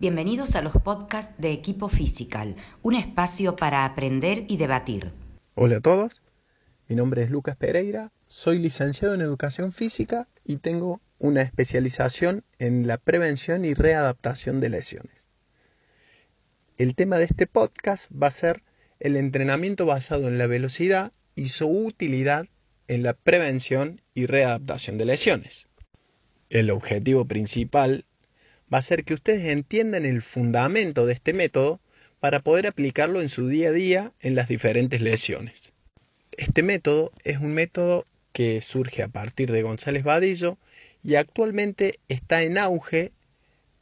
Bienvenidos a los podcasts de Equipo Physical, un espacio para aprender y debatir. Hola a todos, mi nombre es Lucas Pereira, soy licenciado en Educación Física y tengo una especialización en la prevención y readaptación de lesiones. El tema de este podcast va a ser el entrenamiento basado en la velocidad y su utilidad en la prevención y readaptación de lesiones. El objetivo principal va a ser que ustedes entiendan el fundamento de este método para poder aplicarlo en su día a día en las diferentes lesiones. Este método es un método que surge a partir de González Vadillo y actualmente está en auge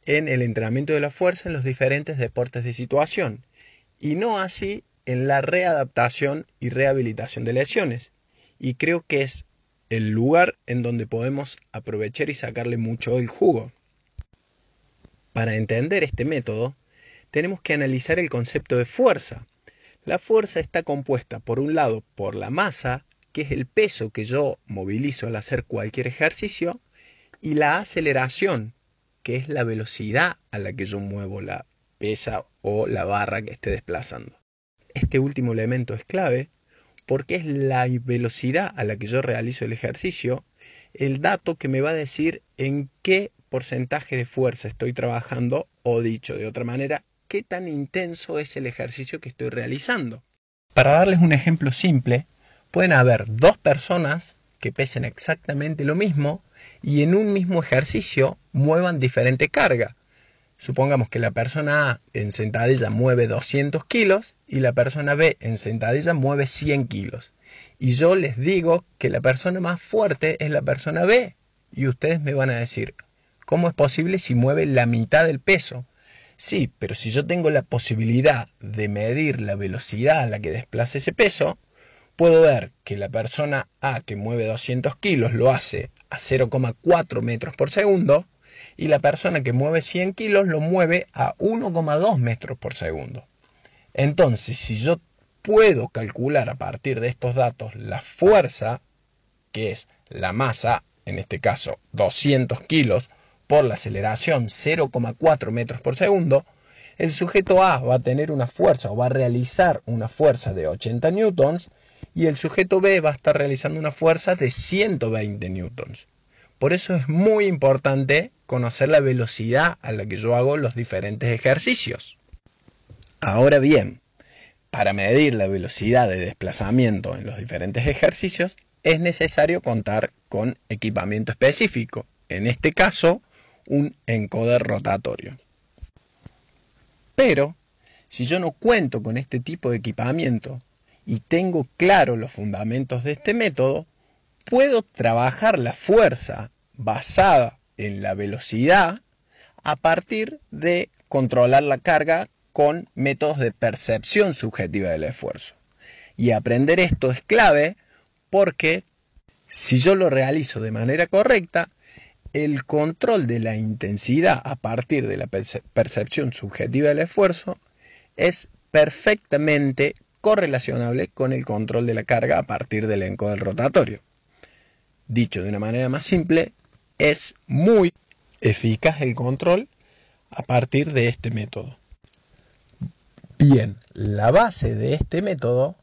en el entrenamiento de la fuerza en los diferentes deportes de situación y no así en la readaptación y rehabilitación de lesiones. Y creo que es el lugar en donde podemos aprovechar y sacarle mucho el jugo. Para entender este método, tenemos que analizar el concepto de fuerza. La fuerza está compuesta, por un lado, por la masa, que es el peso que yo movilizo al hacer cualquier ejercicio, y la aceleración, que es la velocidad a la que yo muevo la pesa o la barra que esté desplazando. Este último elemento es clave porque es la velocidad a la que yo realizo el ejercicio el dato que me va a decir en qué porcentaje de fuerza estoy trabajando o dicho de otra manera, qué tan intenso es el ejercicio que estoy realizando. Para darles un ejemplo simple, pueden haber dos personas que pesen exactamente lo mismo y en un mismo ejercicio muevan diferente carga. Supongamos que la persona A en sentadilla mueve 200 kilos y la persona B en sentadilla mueve 100 kilos. Y yo les digo que la persona más fuerte es la persona B. Y ustedes me van a decir, ¿cómo es posible si mueve la mitad del peso? Sí, pero si yo tengo la posibilidad de medir la velocidad a la que desplaza ese peso, puedo ver que la persona A que mueve 200 kilos lo hace a 0,4 metros por segundo y la persona que mueve 100 kilos lo mueve a 1,2 metros por segundo. Entonces, si yo puedo calcular a partir de estos datos la fuerza, que es la masa, en este caso 200 kilos, por la aceleración 0,4 metros por segundo, el sujeto A va a tener una fuerza o va a realizar una fuerza de 80 newtons y el sujeto B va a estar realizando una fuerza de 120 newtons. Por eso es muy importante conocer la velocidad a la que yo hago los diferentes ejercicios. Ahora bien, para medir la velocidad de desplazamiento en los diferentes ejercicios es necesario contar con equipamiento específico, en este caso un encoder rotatorio. Pero, si yo no cuento con este tipo de equipamiento y tengo claro los fundamentos de este método, puedo trabajar la fuerza basada en la velocidad a partir de controlar la carga con métodos de percepción subjetiva del esfuerzo. Y aprender esto es clave porque si yo lo realizo de manera correcta, el control de la intensidad a partir de la percepción subjetiva del esfuerzo es perfectamente correlacionable con el control de la carga a partir del encoder rotatorio. Dicho de una manera más simple, es muy eficaz el control a partir de este método. Bien, la base de este método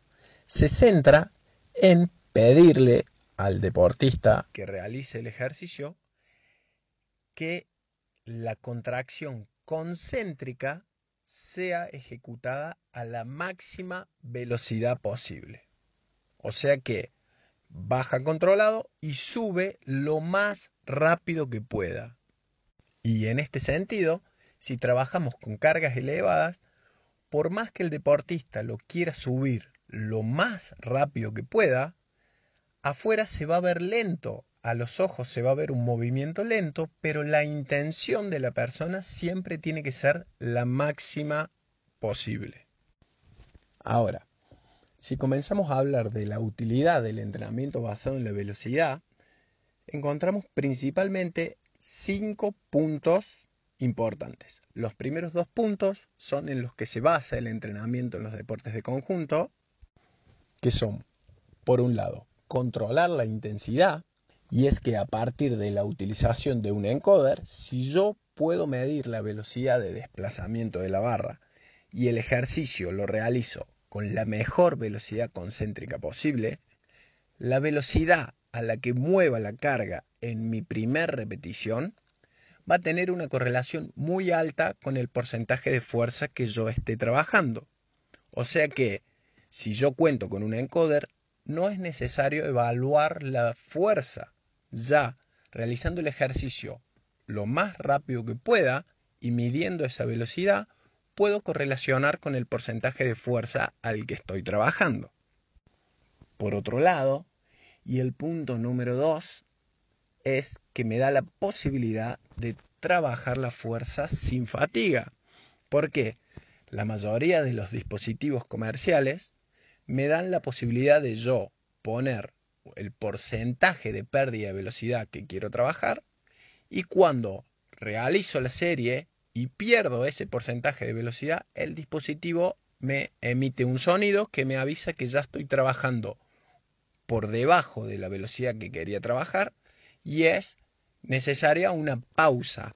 se centra en pedirle al deportista que realice el ejercicio que la contracción concéntrica sea ejecutada a la máxima velocidad posible. O sea que baja controlado y sube lo más rápido que pueda. Y en este sentido, si trabajamos con cargas elevadas, por más que el deportista lo quiera subir lo más rápido que pueda, afuera se va a ver lento, a los ojos se va a ver un movimiento lento, pero la intención de la persona siempre tiene que ser la máxima posible. Ahora, si comenzamos a hablar de la utilidad del entrenamiento basado en la velocidad, encontramos principalmente cinco puntos importantes. Los primeros dos puntos son en los que se basa el entrenamiento en los deportes de conjunto, que son, por un lado, controlar la intensidad, y es que a partir de la utilización de un encoder, si yo puedo medir la velocidad de desplazamiento de la barra y el ejercicio lo realizo con la mejor velocidad concéntrica posible, la velocidad a la que mueva la carga en mi primer repetición va a tener una correlación muy alta con el porcentaje de fuerza que yo esté trabajando. O sea que si yo cuento con un encoder, no es necesario evaluar la fuerza. Ya realizando el ejercicio lo más rápido que pueda y midiendo esa velocidad, puedo correlacionar con el porcentaje de fuerza al que estoy trabajando. Por otro lado, y el punto número dos, es que me da la posibilidad de trabajar la fuerza sin fatiga. ¿Por qué? La mayoría de los dispositivos comerciales me dan la posibilidad de yo poner el porcentaje de pérdida de velocidad que quiero trabajar y cuando realizo la serie y pierdo ese porcentaje de velocidad, el dispositivo me emite un sonido que me avisa que ya estoy trabajando por debajo de la velocidad que quería trabajar y es necesaria una pausa.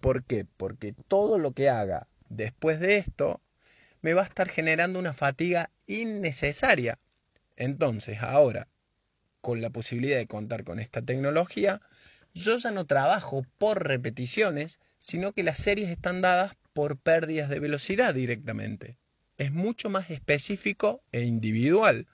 ¿Por qué? Porque todo lo que haga después de esto me va a estar generando una fatiga innecesaria. Entonces, ahora, con la posibilidad de contar con esta tecnología, yo ya no trabajo por repeticiones, sino que las series están dadas por pérdidas de velocidad directamente. Es mucho más específico e individual,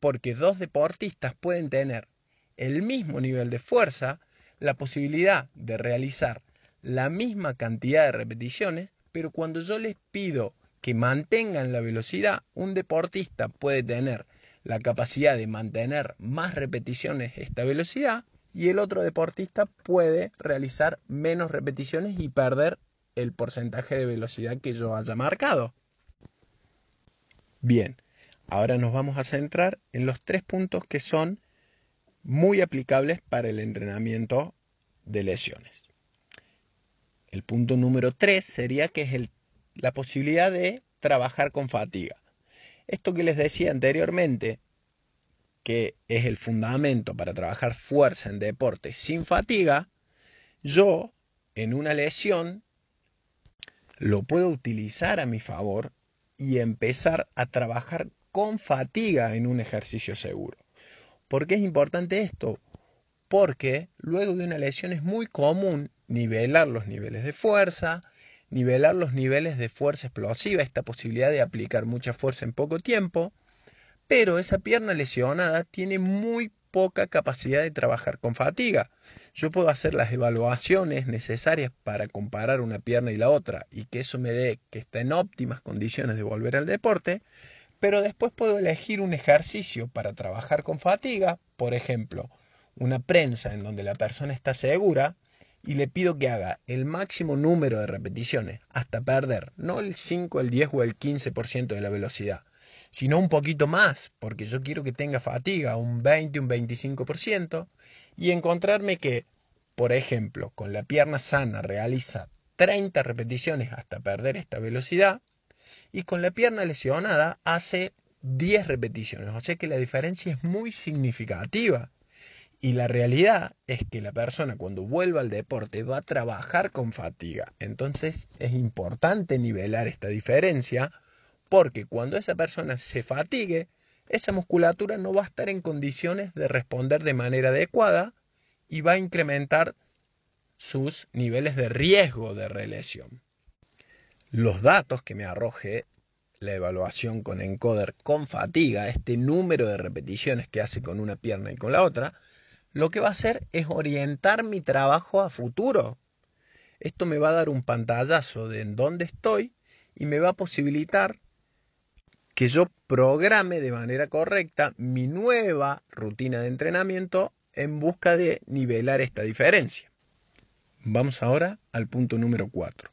porque dos deportistas pueden tener el mismo nivel de fuerza, la posibilidad de realizar la misma cantidad de repeticiones, pero cuando yo les pido que mantengan la velocidad, un deportista puede tener la capacidad de mantener más repeticiones esta velocidad y el otro deportista puede realizar menos repeticiones y perder el porcentaje de velocidad que yo haya marcado. Bien, ahora nos vamos a centrar en los tres puntos que son muy aplicables para el entrenamiento de lesiones. El punto número 3 sería que es la posibilidad de trabajar con fatiga. Esto que les decía anteriormente, que es el fundamento para trabajar fuerza en deporte sin fatiga, yo en una lesión lo puedo utilizar a mi favor y empezar a trabajar con fatiga en un ejercicio seguro. ¿Por qué es importante esto? Porque luego de una lesión es muy común nivelar los niveles de fuerza, nivelar los niveles de fuerza explosiva, esta posibilidad de aplicar mucha fuerza en poco tiempo, pero esa pierna lesionada tiene muy poca capacidad de trabajar con fatiga. Yo puedo hacer las evaluaciones necesarias para comparar una pierna y la otra y que eso me dé que está en óptimas condiciones de volver al deporte, pero después puedo elegir un ejercicio para trabajar con fatiga, por ejemplo, una prensa en donde la persona está segura, y le pido que haga el máximo número de repeticiones hasta perder, no el 5, el 10 o el 15% de la velocidad, sino un poquito más, porque yo quiero que tenga fatiga, un 20, un 25%, y encontrarme que, por ejemplo, con la pierna sana realiza 30 repeticiones hasta perder esta velocidad, y con la pierna lesionada hace 10 repeticiones, o sea que la diferencia es muy significativa. Y la realidad es que la persona cuando vuelva al deporte va a trabajar con fatiga. Entonces es importante nivelar esta diferencia porque cuando esa persona se fatigue, esa musculatura no va a estar en condiciones de responder de manera adecuada y va a incrementar sus niveles de riesgo de relesión. Los datos que me arroje la evaluación con encoder con fatiga, este número de repeticiones que hace con una pierna y con la otra, lo que va a hacer es orientar mi trabajo a futuro. Esto me va a dar un pantallazo de en dónde estoy y me va a posibilitar que yo programe de manera correcta mi nueva rutina de entrenamiento en busca de nivelar esta diferencia. Vamos ahora al punto número 4.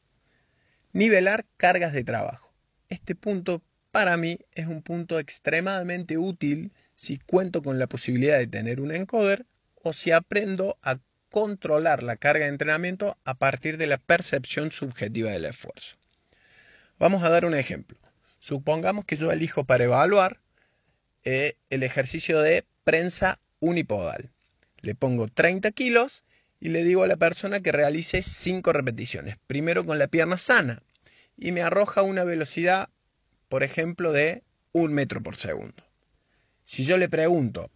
Nivelar cargas de trabajo. Este punto para mí es un punto extremadamente útil si cuento con la posibilidad de tener un encoder o si aprendo a controlar la carga de entrenamiento a partir de la percepción subjetiva del esfuerzo. Vamos a dar un ejemplo. Supongamos que yo elijo para evaluar eh, el ejercicio de prensa unipodal. Le pongo 30 kilos y le digo a la persona que realice 5 repeticiones, primero con la pierna sana, y me arroja una velocidad, por ejemplo, de 1 metro por segundo. Si yo le pregunto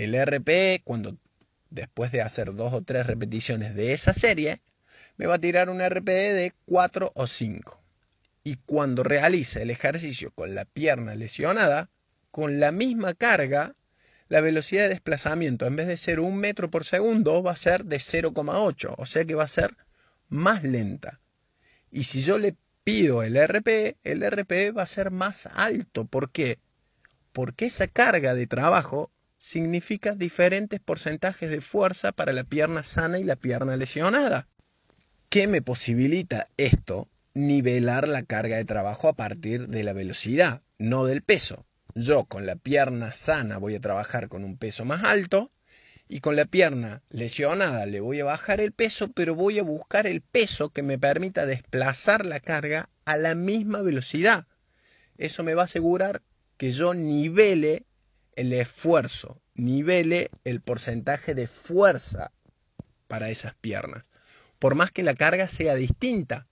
el RPE, cuando después de hacer dos o tres repeticiones de esa serie, me va a tirar un RPE de 4 o 5. Y cuando realice el ejercicio con la pierna lesionada, con la misma carga, la velocidad de desplazamiento, en vez de ser un metro por segundo, va a ser de 0,8, o sea que va a ser más lenta. Y si yo le pido el RPE, el RPE va a ser más alto. ¿Por qué? Porque esa carga de trabajo significa diferentes porcentajes de fuerza para la pierna sana y la pierna lesionada. ¿Qué me posibilita esto? Nivelar la carga de trabajo a partir de la velocidad, no del peso. Yo con la pierna sana voy a trabajar con un peso más alto y con la pierna lesionada le voy a bajar el peso, pero voy a buscar el peso que me permita desplazar la carga a la misma velocidad. Eso me va a asegurar que yo nivele el esfuerzo, nivele el porcentaje de fuerza para esas piernas, por más que la carga sea distinta.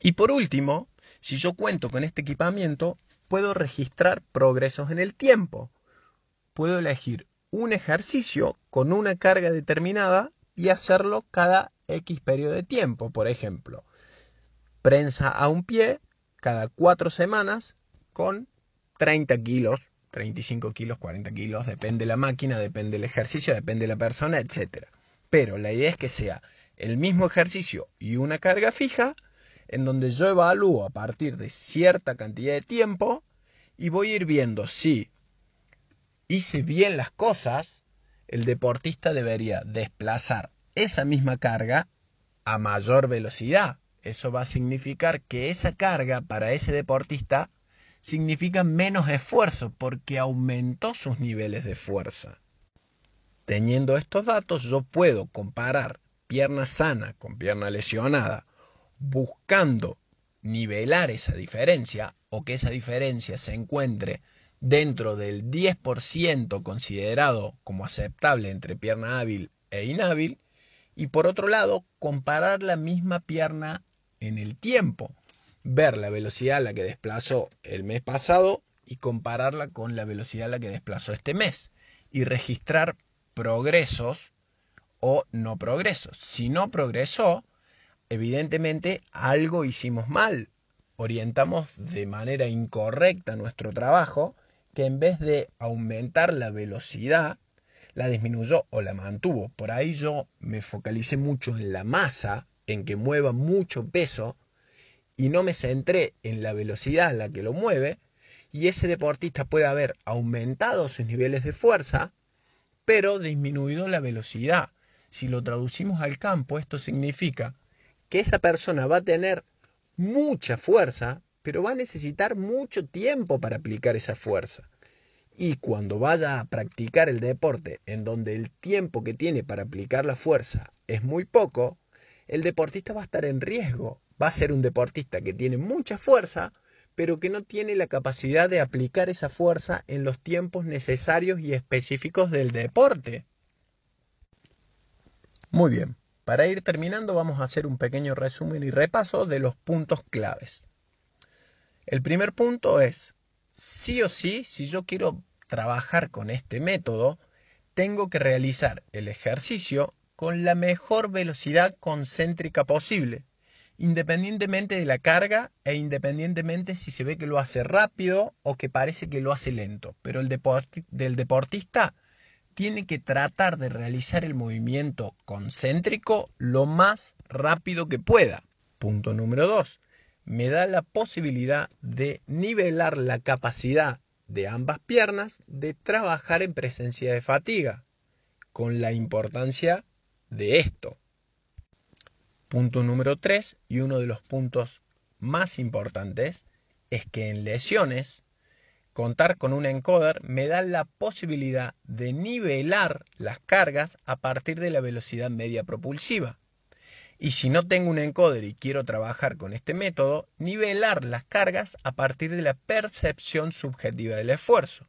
Y por último, si yo cuento con este equipamiento, puedo registrar progresos en el tiempo. Puedo elegir un ejercicio con una carga determinada y hacerlo cada X periodo de tiempo. Por ejemplo, prensa a un pie cada cuatro semanas con 30 kilos, 35 kilos, 40 kilos, depende de la máquina, depende del ejercicio, depende de la persona, etc. Pero la idea es que sea el mismo ejercicio y una carga fija en donde yo evalúo a partir de cierta cantidad de tiempo y voy a ir viendo si hice bien las cosas, el deportista debería desplazar esa misma carga a mayor velocidad. Eso va a significar que esa carga para ese deportista significa menos esfuerzo porque aumentó sus niveles de fuerza. Teniendo estos datos yo puedo comparar pierna sana con pierna lesionada buscando nivelar esa diferencia o que esa diferencia se encuentre dentro del 10% considerado como aceptable entre pierna hábil e inhábil y por otro lado comparar la misma pierna en el tiempo, ver la velocidad a la que desplazó el mes pasado y compararla con la velocidad a la que desplazó este mes y registrar progresos o no progresos. Si no progresó, evidentemente algo hicimos mal. Orientamos de manera incorrecta nuestro trabajo, que en vez de aumentar la velocidad, la disminuyó o la mantuvo. Por ahí yo me focalicé mucho en la masa, en que mueva mucho peso, y no me centré en la velocidad a la que lo mueve, y ese deportista puede haber aumentado sus niveles de fuerza, pero disminuido la velocidad. Si lo traducimos al campo, esto significa que esa persona va a tener mucha fuerza, pero va a necesitar mucho tiempo para aplicar esa fuerza. Y cuando vaya a practicar el deporte en donde el tiempo que tiene para aplicar la fuerza es muy poco, el deportista va a estar en riesgo. Va a ser un deportista que tiene mucha fuerza, pero que no tiene la capacidad de aplicar esa fuerza en los tiempos necesarios y específicos del deporte. Muy bien. Para ir terminando vamos a hacer un pequeño resumen y repaso de los puntos claves. El primer punto es, sí o sí, si yo quiero trabajar con este método, tengo que realizar el ejercicio con la mejor velocidad concéntrica posible, independientemente de la carga e independientemente si se ve que lo hace rápido o que parece que lo hace lento. Pero el deportista tiene que tratar de realizar el movimiento concéntrico lo más rápido que pueda. Punto número 2. Me da la posibilidad de nivelar la capacidad de ambas piernas de trabajar en presencia de fatiga, con la importancia de esto. Punto número 3 y uno de los puntos más importantes es que en lesiones Contar con un encoder me da la posibilidad de nivelar las cargas a partir de la velocidad media propulsiva. Y si no tengo un encoder y quiero trabajar con este método, nivelar las cargas a partir de la percepción subjetiva del esfuerzo.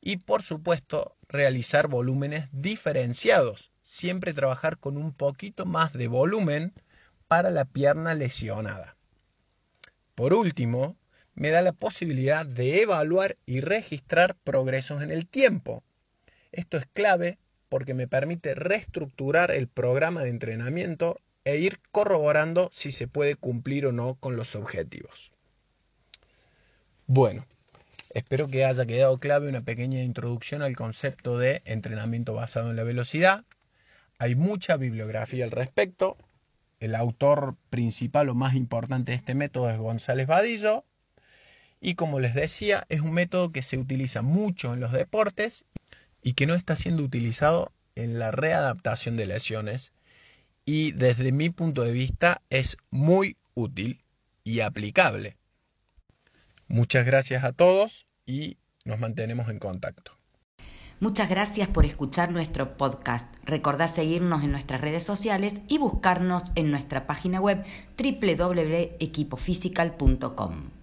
y por supuesto realizar volúmenes diferenciados, siempre trabajar con un poquito más de volumen para la pierna lesionada. Por último, me da la posibilidad de evaluar y registrar progresos en el tiempo. Esto es clave porque me permite reestructurar el programa de entrenamiento e ir corroborando si se puede cumplir o no con los objetivos. Bueno, espero que haya quedado clave una pequeña introducción al concepto de entrenamiento basado en la velocidad. Hay mucha bibliografía al respecto. El autor principal o más importante de este método es González Vadillo. Y como les decía, es un método que se utiliza mucho en los deportes y que no está siendo utilizado en la readaptación de lesiones y desde mi punto de vista es muy útil y aplicable. Muchas gracias a todos y nos mantenemos en contacto. Muchas gracias por escuchar nuestro podcast. Recordá seguirnos en nuestras redes sociales y buscarnos en nuestra página web www.equipofisical.com.